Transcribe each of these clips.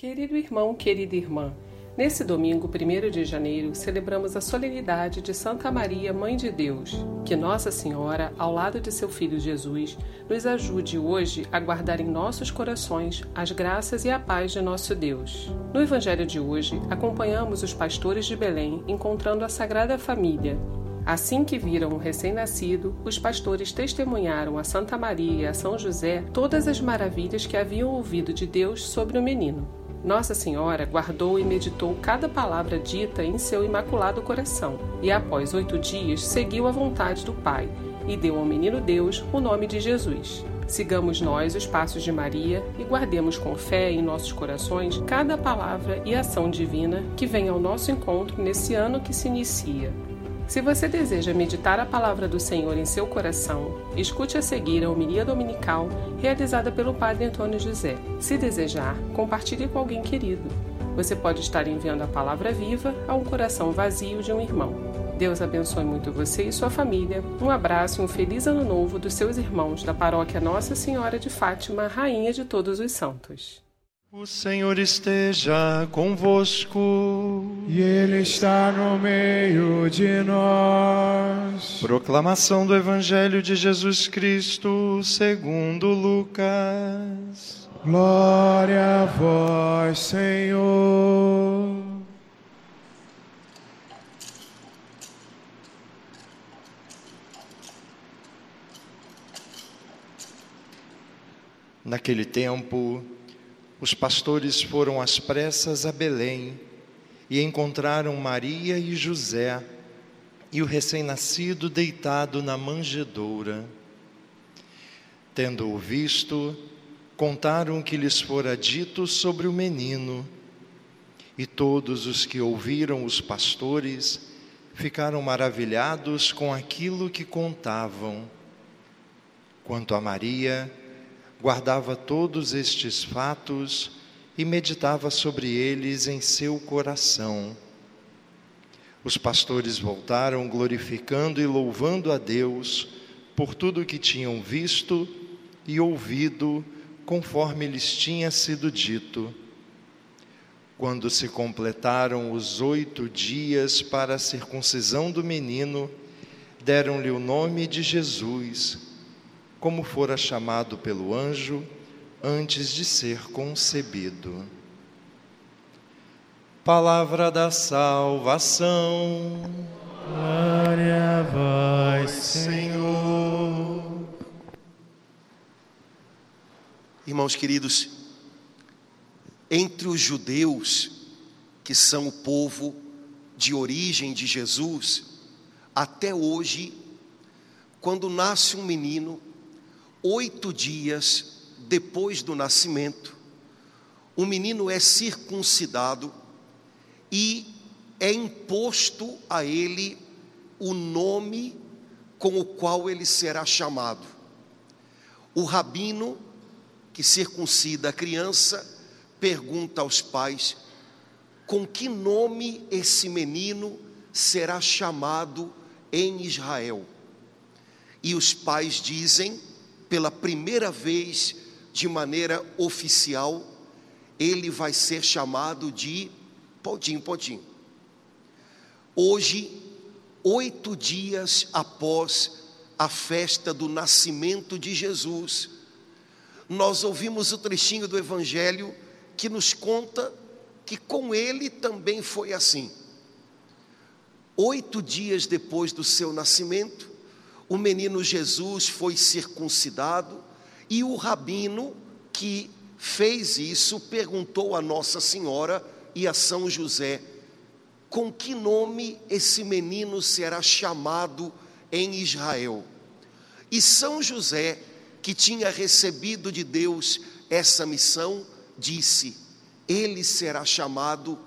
Querido irmão, querida irmã, nesse domingo, 1 de janeiro, celebramos a solenidade de Santa Maria, Mãe de Deus. Que Nossa Senhora, ao lado de seu Filho Jesus, nos ajude hoje a guardar em nossos corações as graças e a paz de nosso Deus. No Evangelho de hoje, acompanhamos os pastores de Belém encontrando a Sagrada Família. Assim que viram o recém-nascido, os pastores testemunharam a Santa Maria e a São José todas as maravilhas que haviam ouvido de Deus sobre o menino. Nossa Senhora guardou e meditou cada palavra dita em seu imaculado coração, e após oito dias seguiu a vontade do Pai e deu ao menino Deus o nome de Jesus. Sigamos nós os passos de Maria e guardemos com fé em nossos corações cada palavra e ação divina que vem ao nosso encontro nesse ano que se inicia. Se você deseja meditar a palavra do Senhor em seu coração, escute a seguir a homilia dominical realizada pelo Padre Antônio José. Se desejar, compartilhe com alguém querido. Você pode estar enviando a palavra viva a um coração vazio de um irmão. Deus abençoe muito você e sua família. Um abraço e um feliz ano novo dos seus irmãos da paróquia Nossa Senhora de Fátima, Rainha de Todos os Santos. O Senhor esteja convosco. E Ele está no meio de nós. Proclamação do Evangelho de Jesus Cristo, segundo Lucas. Glória a vós, Senhor. Naquele tempo, os pastores foram às pressas a Belém e encontraram Maria e José e o recém-nascido deitado na manjedoura. Tendo-o visto, contaram o que lhes fora dito sobre o menino. E todos os que ouviram os pastores ficaram maravilhados com aquilo que contavam. Quanto a Maria, guardava todos estes fatos e meditava sobre eles em seu coração. Os pastores voltaram glorificando e louvando a Deus por tudo o que tinham visto e ouvido, conforme lhes tinha sido dito. Quando se completaram os oito dias para a circuncisão do menino, deram-lhe o nome de Jesus como fora chamado pelo anjo antes de ser concebido. Palavra da salvação. Glória a vós, Senhor. Irmãos queridos, entre os judeus, que são o povo de origem de Jesus, até hoje, quando nasce um menino, oito dias depois do nascimento, o menino é circuncidado e é imposto a ele o nome com o qual ele será chamado. O rabino que circuncida a criança pergunta aos pais: com que nome esse menino será chamado em Israel? E os pais dizem: pela primeira vez de maneira oficial, ele vai ser chamado de Podim Podim. Hoje, oito dias após a festa do nascimento de Jesus, nós ouvimos o trechinho do Evangelho que nos conta que com ele também foi assim. Oito dias depois do seu nascimento, o menino Jesus foi circuncidado e o rabino que fez isso perguntou a Nossa Senhora e a São José: com que nome esse menino será chamado em Israel? E São José, que tinha recebido de Deus essa missão, disse: ele será chamado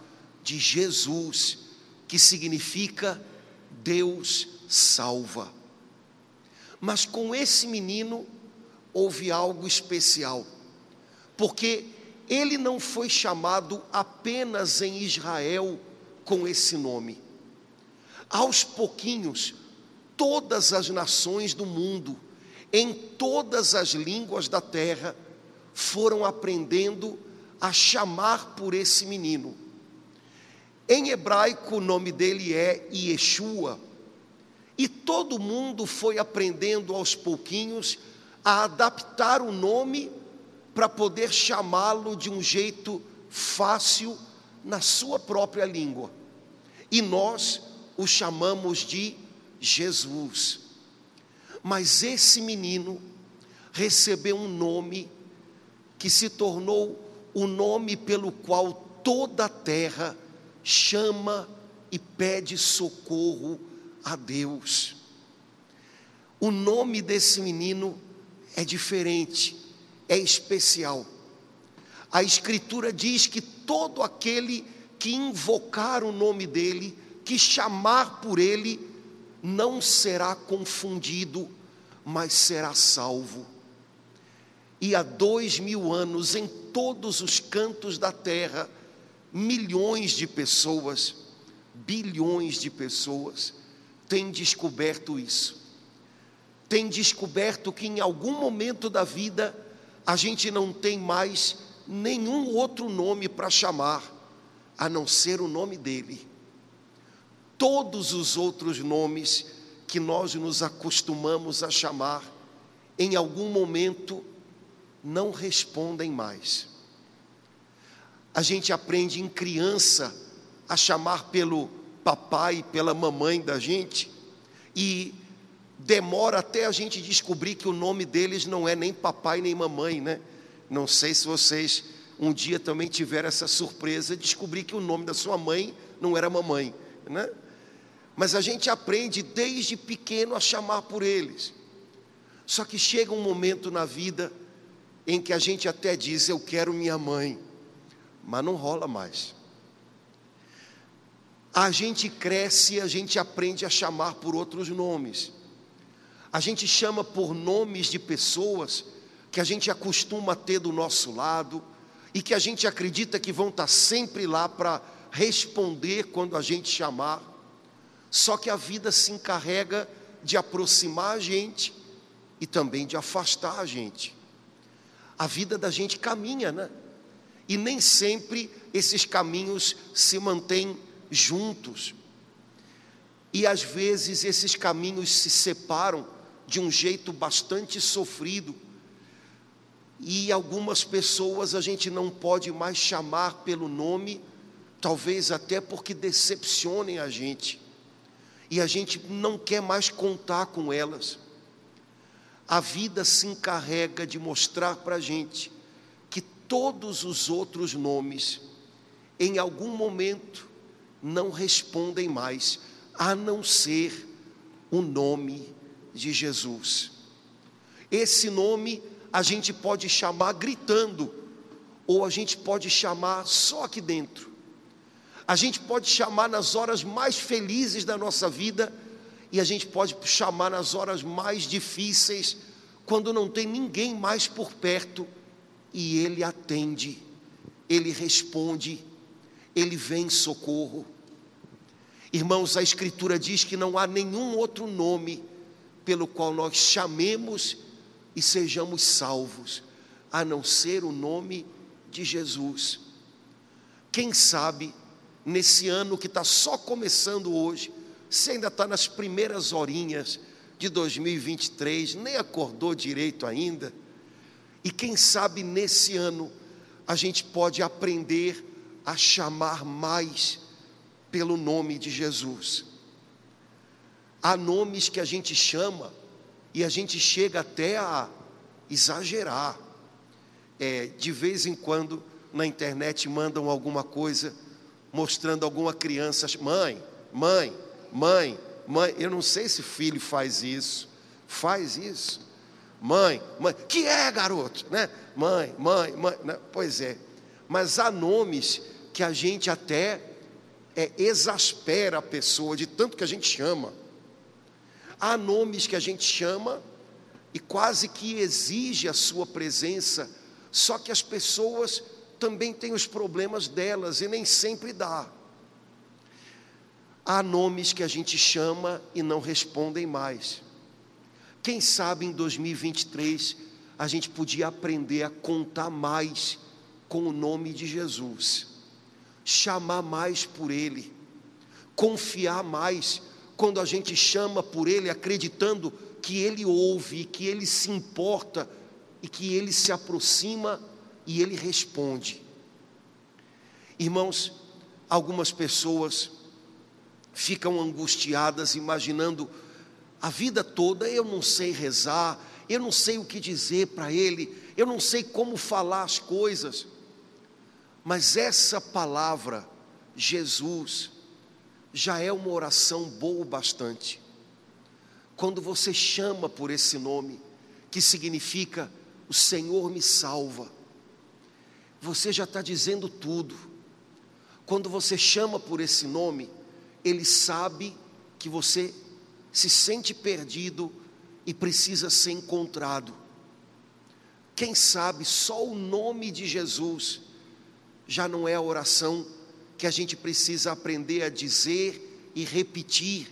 de Jesus, que significa Deus salva. Mas com esse menino houve algo especial, porque ele não foi chamado apenas em Israel com esse nome. Aos pouquinhos, todas as nações do mundo, em todas as línguas da terra, foram aprendendo a chamar por esse menino. Em hebraico, o nome dele é Yeshua. E todo mundo foi aprendendo aos pouquinhos a adaptar o nome para poder chamá-lo de um jeito fácil na sua própria língua. E nós o chamamos de Jesus. Mas esse menino recebeu um nome que se tornou o nome pelo qual toda a terra chama e pede socorro a Deus. O nome desse menino é diferente, é especial. A Escritura diz que todo aquele que invocar o nome dele, que chamar por ele, não será confundido, mas será salvo. E há dois mil anos, em todos os cantos da terra, milhões de pessoas, bilhões de pessoas, têm descoberto isso. Têm descoberto que em algum momento da vida a gente não tem mais nenhum outro nome para chamar, a não ser o nome dele. Todos os outros nomes que nós nos acostumamos a chamar, em algum momento não respondem mais. A gente aprende em criança a chamar pelo papai, pela mamãe da gente, e demora até a gente descobrir que o nome deles não é nem papai nem mamãe, né? Não sei se vocês um dia também tiveram essa surpresa de descobrir que o nome da sua mãe não era mamãe, né? Mas a gente aprende desde pequeno a chamar por eles. Só que chega um momento na vida em que a gente até diz: Eu quero minha mãe, mas não rola mais. A gente cresce, a gente aprende a chamar por outros nomes. A gente chama por nomes de pessoas que a gente acostuma ter do nosso lado e que a gente acredita que vão estar sempre lá para responder quando a gente chamar. Só que a vida se encarrega de aproximar a gente e também de afastar a gente. A vida da gente caminha, né? E nem sempre esses caminhos se mantêm juntos. E às vezes esses caminhos se separam de um jeito bastante sofrido. E algumas pessoas a gente não pode mais chamar pelo nome, talvez até porque decepcionem a gente. E a gente não quer mais contar com elas. A vida se encarrega de mostrar para a gente que todos os outros nomes, em algum momento, não respondem mais, a não ser o nome de Jesus. Esse nome a gente pode chamar gritando, ou a gente pode chamar só aqui dentro. A gente pode chamar nas horas mais felizes da nossa vida, e a gente pode chamar nas horas mais difíceis, quando não tem ninguém mais por perto, e Ele atende, Ele responde, Ele vem em socorro. Irmãos, a Escritura diz que não há nenhum outro nome pelo qual nós chamemos e sejamos salvos, a não ser o nome de Jesus. Quem sabe, nesse ano que está só começando hoje, você ainda está nas primeiras horinhas de 2023, nem acordou direito ainda, e quem sabe nesse ano a gente pode aprender a chamar mais pelo nome de Jesus. Há nomes que a gente chama e a gente chega até a exagerar. É, de vez em quando na internet mandam alguma coisa mostrando alguma criança, mãe, mãe, mãe, mãe. Eu não sei se filho faz isso, faz isso. Mãe, mãe, que é garoto, né? Mãe, mãe, mãe, né? pois é. Mas há nomes que a gente até é, exaspera a pessoa de tanto que a gente chama. Há nomes que a gente chama e quase que exige a sua presença, só que as pessoas também têm os problemas delas e nem sempre dá. Há nomes que a gente chama e não respondem mais. Quem sabe em 2023 a gente podia aprender a contar mais com o nome de Jesus, chamar mais por Ele, confiar mais quando a gente chama por Ele, acreditando que Ele ouve, que Ele se importa e que Ele se aproxima e Ele responde. Irmãos, algumas pessoas ficam angustiadas, imaginando a vida toda eu não sei rezar, eu não sei o que dizer para Ele, eu não sei como falar as coisas. Mas essa palavra, Jesus, já é uma oração boa o bastante. Quando você chama por esse nome, que significa o Senhor me salva, você já está dizendo tudo. Quando você chama por esse nome, Ele sabe que você se sente perdido e precisa ser encontrado. Quem sabe só o nome de Jesus já não é a oração que a gente precisa aprender a dizer e repetir,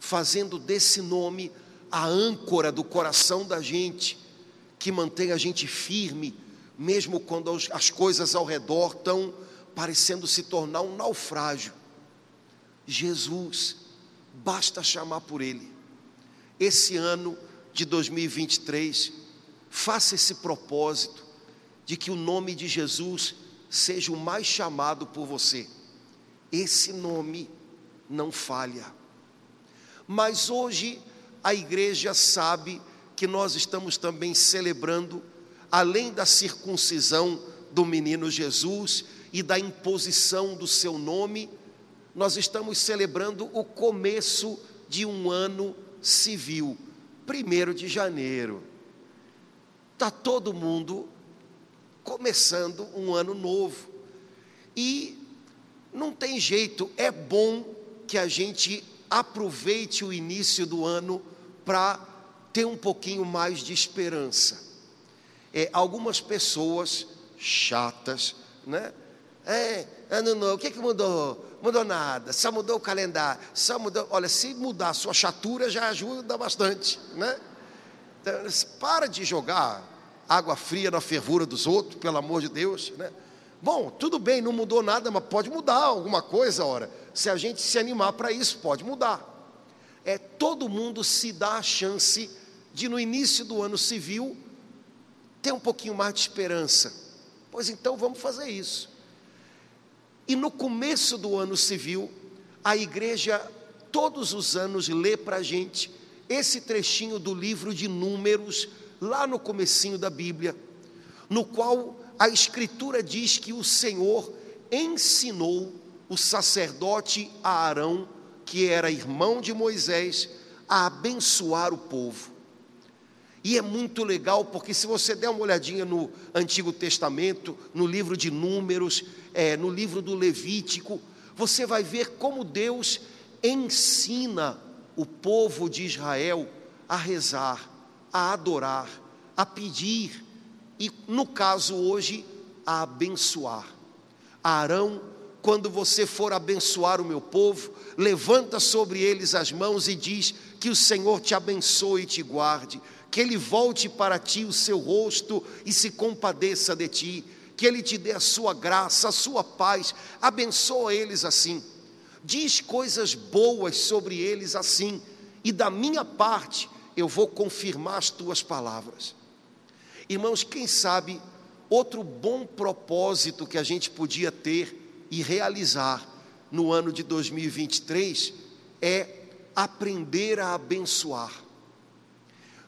fazendo desse nome a âncora do coração da gente, que mantém a gente firme, mesmo quando as coisas ao redor estão parecendo se tornar um naufrágio. Jesus, basta chamar por Ele. Esse ano de 2023, faça esse propósito de que o nome de Jesus seja o mais chamado por você. Esse nome não falha. Mas hoje a igreja sabe que nós estamos também celebrando, além da circuncisão do menino Jesus e da imposição do seu nome, nós estamos celebrando o começo de um ano civil, primeiro de janeiro. Está todo mundo começando um ano novo. E não tem jeito, é bom que a gente aproveite o início do ano para ter um pouquinho mais de esperança. É, algumas pessoas chatas, né? É, ano novo, o que, que mudou? Mudou nada, só mudou o calendário, só mudou. Olha, se mudar a sua chatura já ajuda bastante, né? Então, para de jogar água fria na fervura dos outros, pelo amor de Deus, né? Bom, tudo bem, não mudou nada, mas pode mudar alguma coisa, ora. Se a gente se animar para isso, pode mudar. É todo mundo se dá a chance de no início do ano civil ter um pouquinho mais de esperança. Pois então vamos fazer isso. E no começo do ano civil, a igreja todos os anos lê para a gente esse trechinho do livro de Números, lá no comecinho da Bíblia, no qual a escritura diz que o Senhor ensinou o sacerdote Arão, que era irmão de Moisés, a abençoar o povo. E é muito legal, porque se você der uma olhadinha no Antigo Testamento, no livro de Números, é, no livro do Levítico, você vai ver como Deus ensina o povo de Israel a rezar, a adorar, a pedir e, no caso hoje, a abençoar. Arão, quando você for abençoar o meu povo, levanta sobre eles as mãos e diz: Que o Senhor te abençoe e te guarde, que Ele volte para ti o seu rosto e se compadeça de ti, que Ele te dê a sua graça, a sua paz, abençoa eles assim, diz coisas boas sobre eles assim, e da minha parte, eu vou confirmar as tuas palavras. Irmãos, quem sabe outro bom propósito que a gente podia ter e realizar no ano de 2023 é aprender a abençoar.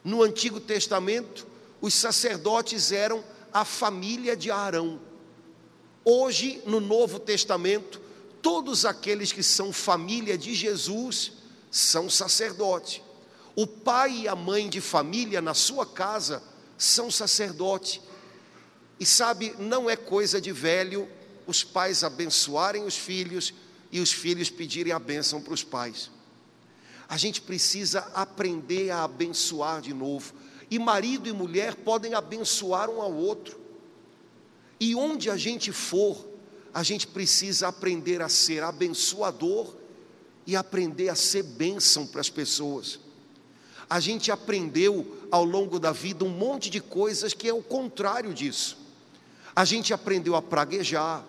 No Antigo Testamento, os sacerdotes eram a família de Arão. Hoje, no Novo Testamento, todos aqueles que são família de Jesus são sacerdotes. O pai e a mãe de família na sua casa são sacerdote. E sabe, não é coisa de velho os pais abençoarem os filhos e os filhos pedirem a bênção para os pais. A gente precisa aprender a abençoar de novo. E marido e mulher podem abençoar um ao outro. E onde a gente for, a gente precisa aprender a ser abençoador e aprender a ser bênção para as pessoas a gente aprendeu ao longo da vida um monte de coisas que é o contrário disso. A gente aprendeu a praguejar,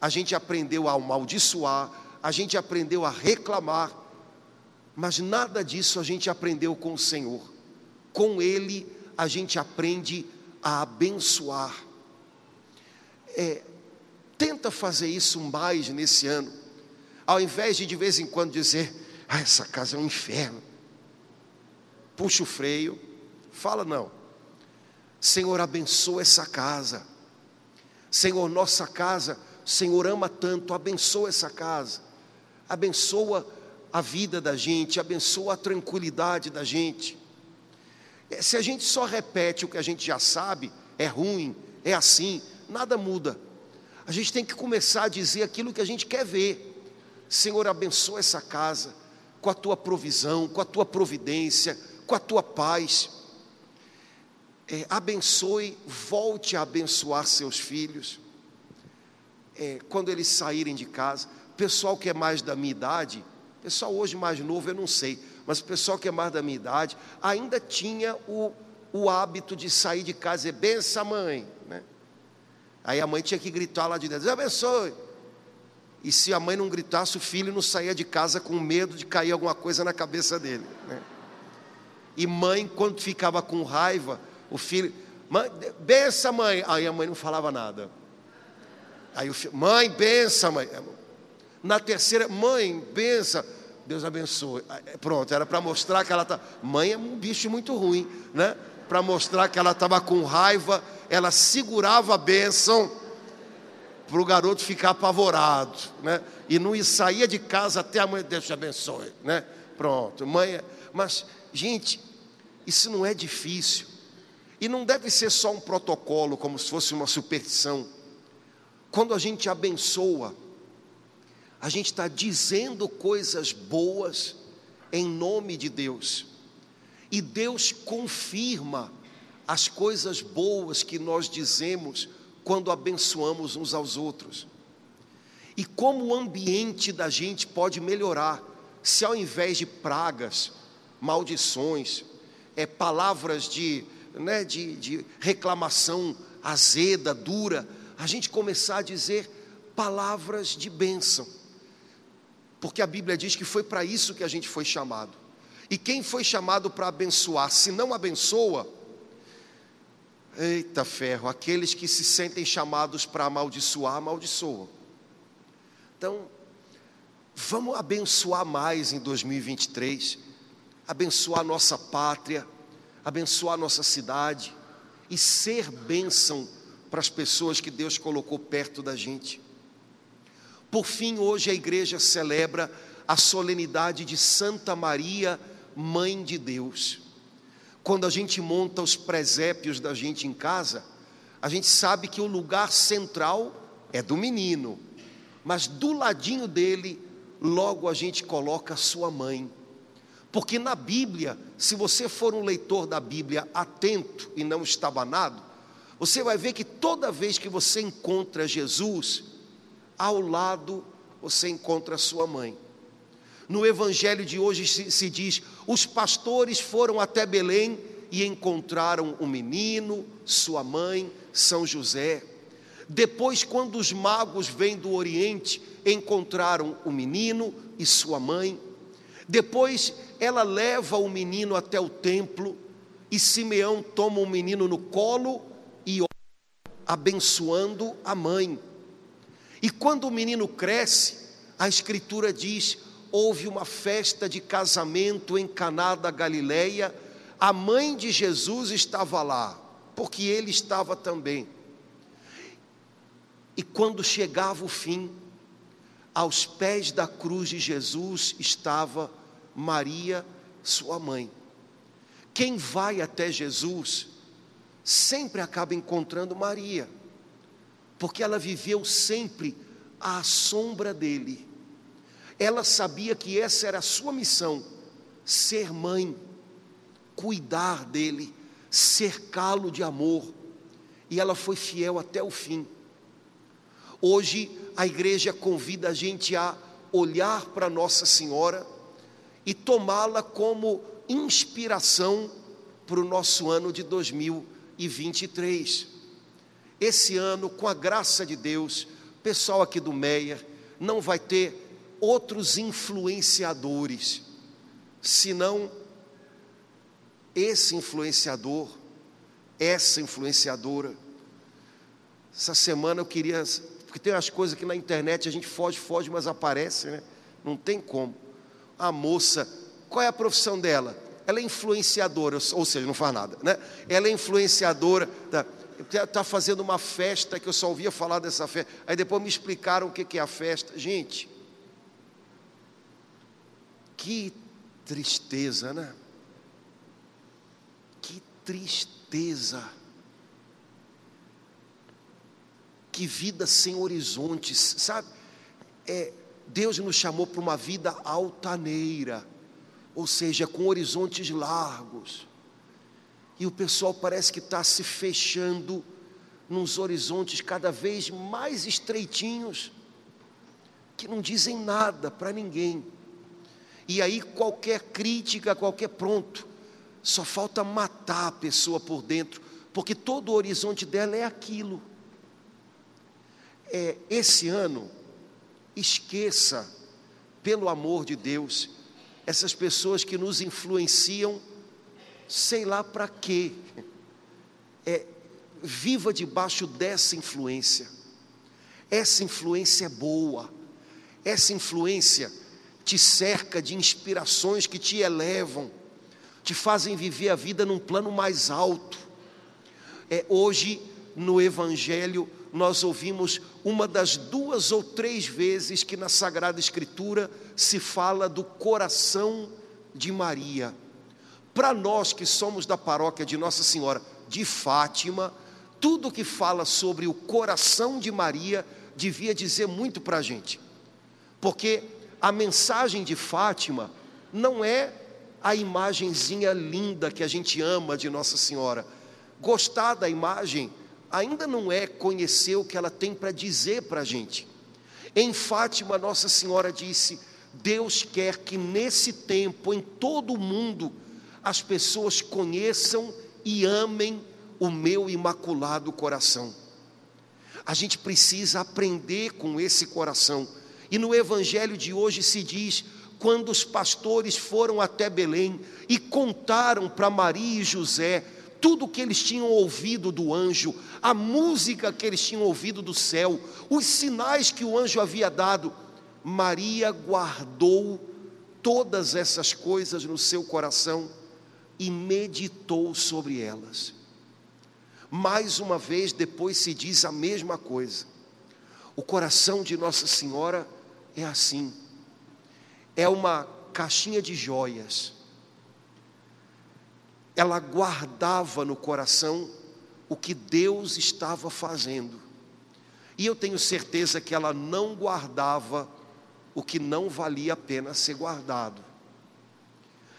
a gente aprendeu a amaldiçoar, a gente aprendeu a reclamar, mas nada disso a gente aprendeu com o Senhor. Com Ele a gente aprende a abençoar. É, tenta fazer isso mais nesse ano, ao invés de de vez em quando dizer, ah, essa casa é um inferno. Puxa o freio, fala não. Senhor, abençoa essa casa. Senhor, nossa casa, Senhor ama tanto, abençoa essa casa. Abençoa a vida da gente, abençoa a tranquilidade da gente. É, se a gente só repete o que a gente já sabe, é ruim, é assim, nada muda. A gente tem que começar a dizer aquilo que a gente quer ver. Senhor, abençoa essa casa com a tua provisão, com a tua providência, com a tua paz. É, abençoe, volte a abençoar seus filhos. É, quando eles saírem de casa, pessoal que é mais da minha idade, Pessoal hoje mais novo, eu não sei, mas pessoal que é mais da minha idade ainda tinha o, o hábito de sair de casa e dizer, benção mãe, né? Aí a mãe tinha que gritar lá de dentro, abençoe. E se a mãe não gritasse, o filho não saía de casa com medo de cair alguma coisa na cabeça dele. Né? E mãe, quando ficava com raiva, o filho, mãe, bença mãe. Aí a mãe não falava nada. Aí o filho, mãe, bença mãe. Na terceira, mãe, bença. Deus abençoe. Pronto, era para mostrar que ela tá. Mãe é um bicho muito ruim, né? Para mostrar que ela estava com raiva, ela segurava a bênção para o garoto ficar apavorado, né? E não saía de casa até a mãe, Deus te abençoe, né? Pronto, mãe. É, mas, gente, isso não é difícil. E não deve ser só um protocolo, como se fosse uma superstição. Quando a gente abençoa, a gente está dizendo coisas boas em nome de Deus. E Deus confirma as coisas boas que nós dizemos quando abençoamos uns aos outros. E como o ambiente da gente pode melhorar se ao invés de pragas, maldições, é, palavras de, né, de, de reclamação azeda, dura, a gente começar a dizer palavras de bênção porque a Bíblia diz que foi para isso que a gente foi chamado. E quem foi chamado para abençoar, se não abençoa, eita ferro, aqueles que se sentem chamados para amaldiçoar, amaldiçoam. Então, vamos abençoar mais em 2023, abençoar nossa pátria, abençoar nossa cidade e ser bênção para as pessoas que Deus colocou perto da gente. Por fim, hoje a igreja celebra a solenidade de Santa Maria, Mãe de Deus. Quando a gente monta os presépios da gente em casa, a gente sabe que o lugar central é do menino, mas do ladinho dele, logo a gente coloca a sua mãe. Porque na Bíblia, se você for um leitor da Bíblia atento e não estabanado, você vai ver que toda vez que você encontra Jesus, ao lado você encontra sua mãe. No evangelho de hoje se, se, diz: os pastores foram até Belém e encontraram o menino, sua mãe, São José. Depois, quando os magos vêm do Oriente, encontraram o menino e sua mãe. Depois, ela leva o menino até o templo e Simeão toma o menino no colo e abençoando a mãe. E quando o menino cresce, a escritura diz: houve uma festa de casamento em Caná da Galileia, a mãe de Jesus estava lá, porque ele estava também. E quando chegava o fim, aos pés da cruz de Jesus estava Maria, sua mãe. Quem vai até Jesus sempre acaba encontrando Maria porque ela viveu sempre à sombra dele. Ela sabia que essa era a sua missão: ser mãe, cuidar dele, cercá-lo de amor. E ela foi fiel até o fim. Hoje a igreja convida a gente a olhar para Nossa Senhora e tomá-la como inspiração para o nosso ano de 2023. esse ano, com a graça de Deus, pessoal aqui do Meia não vai ter outros influenciadores, senão esse influenciador, essa influenciadora. Essa semana eu queria, porque tem umas coisas que na internet a gente foge, foge, mas aparece, né? Não tem como. A moça, qual é a profissão dela? Ela é influenciadora, ou seja, não faz nada, né? Ela é influenciadora, está tá fazendo uma festa que eu só ouvia falar dessa festa. Aí depois me explicaram o que é a festa. Gente, que tristeza, né? Que tristeza. Que vida sem horizontes, sabe? É, Deus nos chamou para uma vida altaneira, ou seja, com horizontes largos. E o pessoal parece que está se fechando nos horizontes cada vez mais estreitinhos, que não dizem nada para ninguém. E aí qualquer crítica, qualquer pronto, só falta matar a pessoa por dentro, porque todo o horizonte dela é aquilo. É, esse ano, esqueça, pelo amor de Deus, essas pessoas que nos influenciam, sei lá para quê. É, viva debaixo dessa influência. Essa influência é boa. Essa influência te cerca de inspirações que te elevam, te fazem viver a vida num plano mais alto. É hoje no evangelho nós ouvimos uma das duas ou três vezes que na Sagrada Escritura se fala do coração de Maria. Para nós que somos da paróquia de Nossa Senhora de Fátima, tudo que fala sobre o coração de Maria devia dizer muito para a gente, porque a mensagem de Fátima não é a imagenzinha linda que a gente ama de Nossa Senhora. Gostar da imagem ainda não é conhecer o que ela tem para dizer para a gente. Em Fátima, Nossa Senhora disse: Deus quer que nesse tempo, em todo o mundo, as pessoas conheçam e amem o meu imaculado coração. A gente precisa aprender com esse coração. E no evangelho de hoje se diz: quando os pastores foram até Belém e contaram para Maria e José tudo que eles tinham ouvido do anjo, a música que eles tinham ouvido do céu, os sinais que o anjo havia dado, Maria guardou todas essas coisas no seu coração e meditou sobre elas. Mais uma vez, depois se diz a mesma coisa. O coração de Nossa Senhora é assim, é uma caixinha de joias ela guardava no coração o que Deus estava fazendo. E eu tenho certeza que ela não guardava o que não valia a pena ser guardado.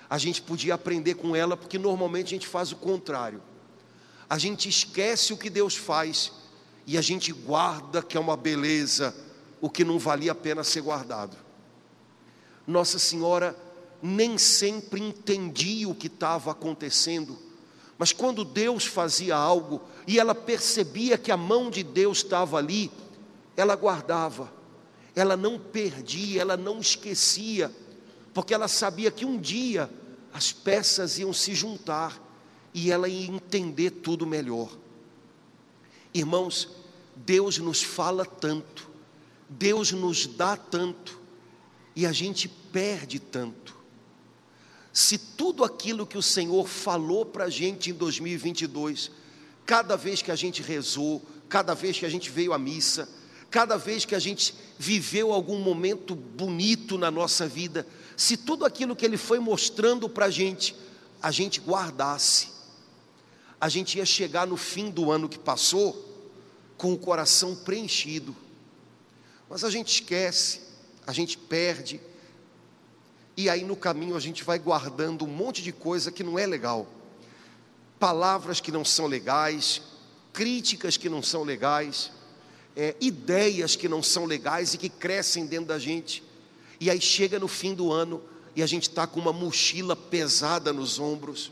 A gente podia aprender com ela, porque normalmente a gente faz o contrário. A gente esquece o que Deus faz e a gente guarda, que é uma beleza, o que não valia a pena ser guardado. Nossa Senhora nem sempre entendia o que estava acontecendo, mas quando Deus fazia algo e ela percebia que a mão de Deus estava ali, ela guardava, ela não perdia, ela não esquecia, porque ela sabia que um dia as peças iam se juntar e ela ia entender tudo melhor. Irmãos, Deus nos fala tanto, Deus nos dá tanto, e a gente perde tanto se tudo aquilo que o Senhor falou para a gente em 2022, cada vez que a gente rezou, cada vez que a gente veio à missa, cada vez que a gente viveu algum momento bonito na nossa vida, se tudo aquilo que Ele foi mostrando para a gente, a gente guardasse, a gente ia chegar no fim do ano que passou com o coração preenchido, mas a gente esquece, a gente perde, e aí no caminho a gente vai guardando um monte de coisa que não é legal. Palavras que não são legais, críticas que não são legais, é, ideias que não são legais e que crescem dentro da gente. E aí chega no fim do ano e a gente está com uma mochila pesada nos ombros.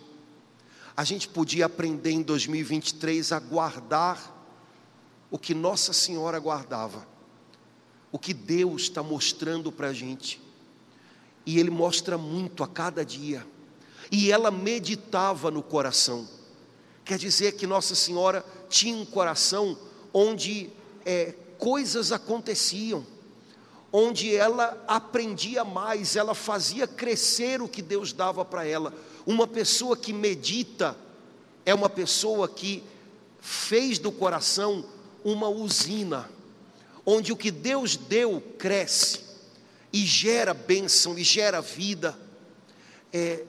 A gente podia aprender em 2023 a guardar o que Nossa Senhora guardava, o que Deus está mostrando para a gente. E Ele mostra muito a cada dia. E ela meditava no coração. Quer dizer que Nossa Senhora tinha um coração onde é, coisas aconteciam, onde ela aprendia mais, ela fazia crescer o que Deus dava para ela. Uma pessoa que medita é uma pessoa que fez do coração uma usina, onde o que Deus deu cresce e gera bênção e gera vida. É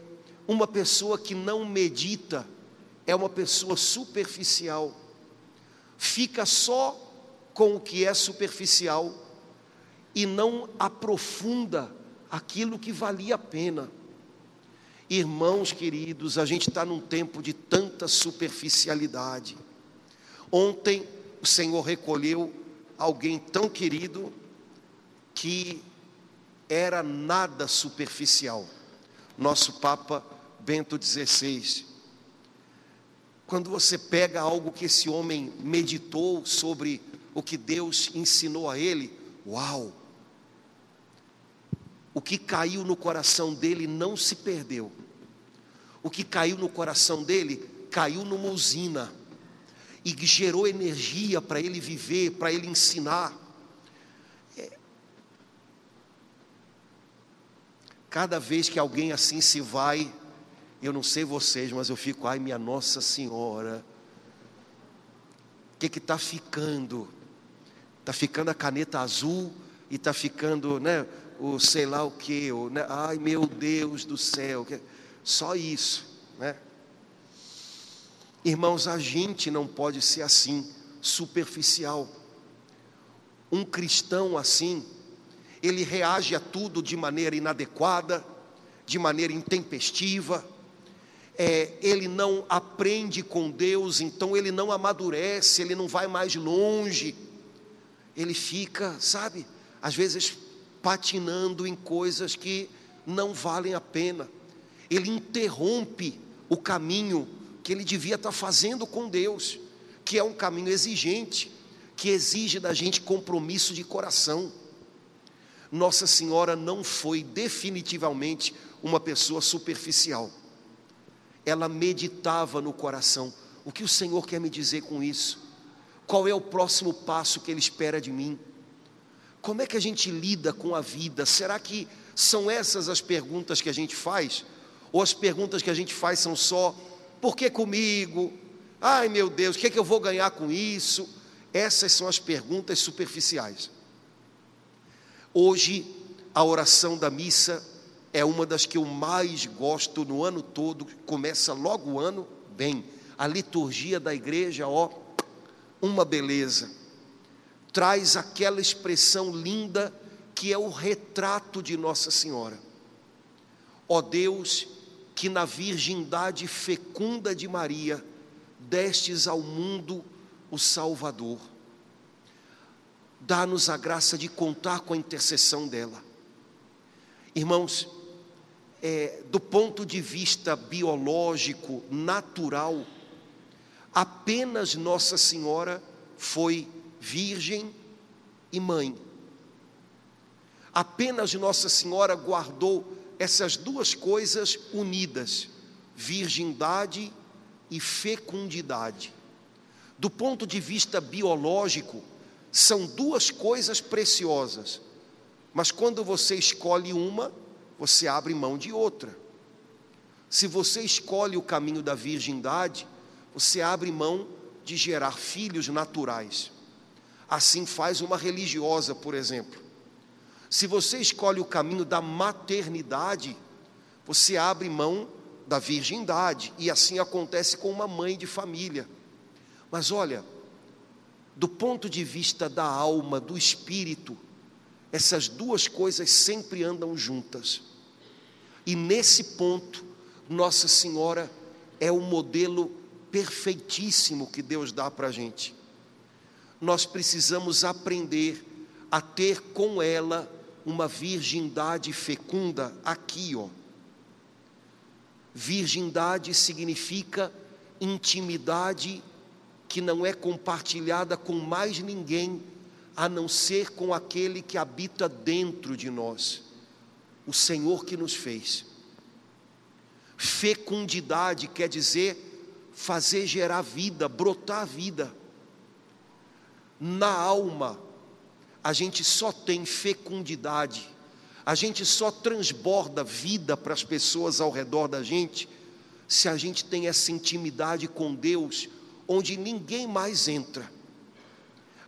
uma pessoa que não medita é uma pessoa superficial, fica só com o que é superficial e não aprofunda aquilo que valia a pena. Irmãos queridos, a gente está num tempo de tanta superficialidade. Ontem o Senhor recolheu alguém tão querido que era nada superficial. Nosso Papa Bento XVI. Quando você pega algo que esse homem meditou sobre o que Deus ensinou a ele, uau! O que caiu no coração dele não se perdeu. O que caiu no coração dele caiu numa usina e gerou energia para ele viver, para ele ensinar. É. Cada vez que alguém assim se vai, eu não sei vocês, mas eu fico, ai minha Nossa Senhora, o que está ficando? Está ficando a caneta azul e está ficando, né, o sei lá o que, né, ai meu Deus do céu, só isso, né? Irmãos, a gente não pode ser assim, superficial. Um cristão assim, ele reage a tudo de maneira inadequada, de maneira intempestiva, é, ele não aprende com Deus, então ele não amadurece, ele não vai mais longe, ele fica, sabe, às vezes patinando em coisas que não valem a pena, ele interrompe o caminho que ele devia estar fazendo com Deus, que é um caminho exigente, que exige da gente compromisso de coração. Nossa Senhora não foi definitivamente uma pessoa superficial ela meditava no coração: o que o Senhor quer me dizer com isso? Qual é o próximo passo que Ele espera de mim? Como é que a gente lida com a vida? Será que são essas as perguntas que a gente faz? Ou as perguntas que a gente faz são só: por que comigo? Ai meu Deus, o que, é que eu vou ganhar com isso? Essas são as perguntas superficiais. Hoje, a oração da missa é uma das que eu mais gosto no ano todo, começa logo o ano bem. A liturgia da igreja, ó, uma beleza. Traz aquela expressão linda que é o retrato de Nossa Senhora. Ó Deus, que na virgindade fecunda de Maria destes ao mundo o Salvador. Dá-nos a graça de contar com a intercessão dela. Irmãos, é, do ponto de vista biológico, natural, apenas Nossa Senhora foi virgem e mãe. Apenas Nossa Senhora guardou essas duas coisas unidas, virgindade e fecundidade. Do ponto de vista biológico, são duas coisas preciosas, mas quando você escolhe uma, você abre mão de outra. Se você escolhe o caminho da virgindade, você abre mão de gerar filhos naturais. Assim faz uma religiosa, por exemplo. Se você escolhe o caminho da maternidade, você abre mão da virgindade, e assim acontece com uma mãe de família. Mas olha, do ponto de vista da alma, do espírito, essas duas coisas sempre andam juntas. E nesse ponto, Nossa Senhora é o modelo perfeitíssimo que Deus dá para a gente. Nós precisamos aprender a ter com ela uma virgindade fecunda aqui, ó. Virgindade significa intimidade que não é compartilhada com mais ninguém a não ser com aquele que habita dentro de nós, o Senhor que nos fez. Fecundidade quer dizer fazer gerar vida, brotar vida. Na alma, a gente só tem fecundidade, a gente só transborda vida para as pessoas ao redor da gente, se a gente tem essa intimidade com Deus, onde ninguém mais entra.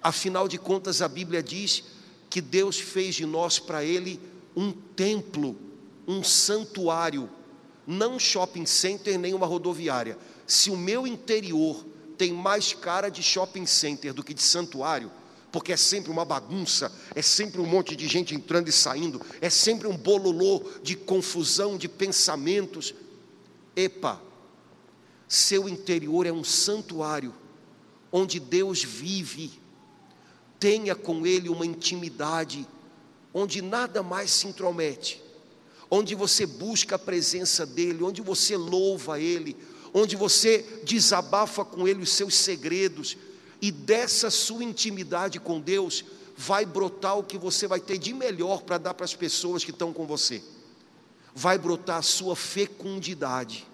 Afinal de contas, a Bíblia diz que Deus fez de nós para Ele um templo, um santuário, não um shopping center nem uma rodoviária. Se o meu interior tem mais cara de shopping center do que de santuário, porque é sempre uma bagunça, é sempre um monte de gente entrando e saindo, é sempre um bololô de confusão, de pensamentos. Epa, seu interior é um santuário, onde Deus vive, tenha com Ele uma intimidade, onde nada mais se intromete, onde você busca a presença dEle, onde você louva Ele, onde você desabafa com Ele os seus segredos, e dessa sua intimidade com Deus vai brotar o que você vai ter de melhor para dar para as pessoas que estão com você. Vai brotar a sua fecundidade.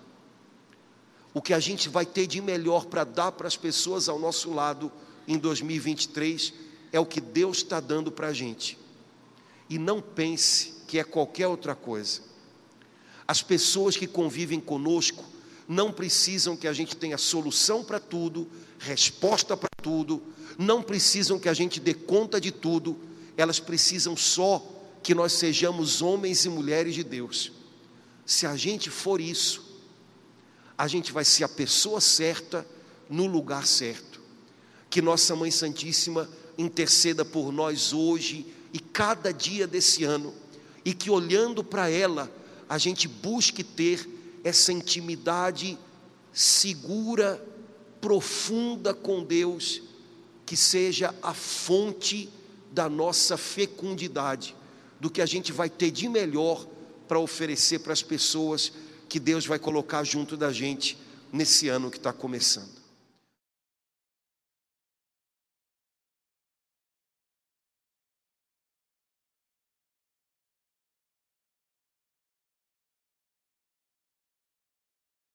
O que a gente vai ter de melhor para dar para as pessoas ao nosso lado em 2023 é o que Deus está dando para a gente. E não pense que é qualquer outra coisa. As pessoas que convivem conosco não precisam que a gente tenha solução para tudo, resposta para tudo, não precisam que a gente dê conta de tudo, elas precisam só que nós sejamos homens e mulheres de Deus. Se a gente for isso, a gente vai ser a pessoa certa no lugar certo. Que Nossa Mãe Santíssima interceda por nós hoje e cada dia desse ano, e que olhando para ela, a gente busque ter essa intimidade segura, profunda com Deus, que seja a fonte da nossa fecundidade, do que a gente vai ter de melhor para oferecer para as pessoas que Deus vai colocar junto da gente nesse ano que está começando.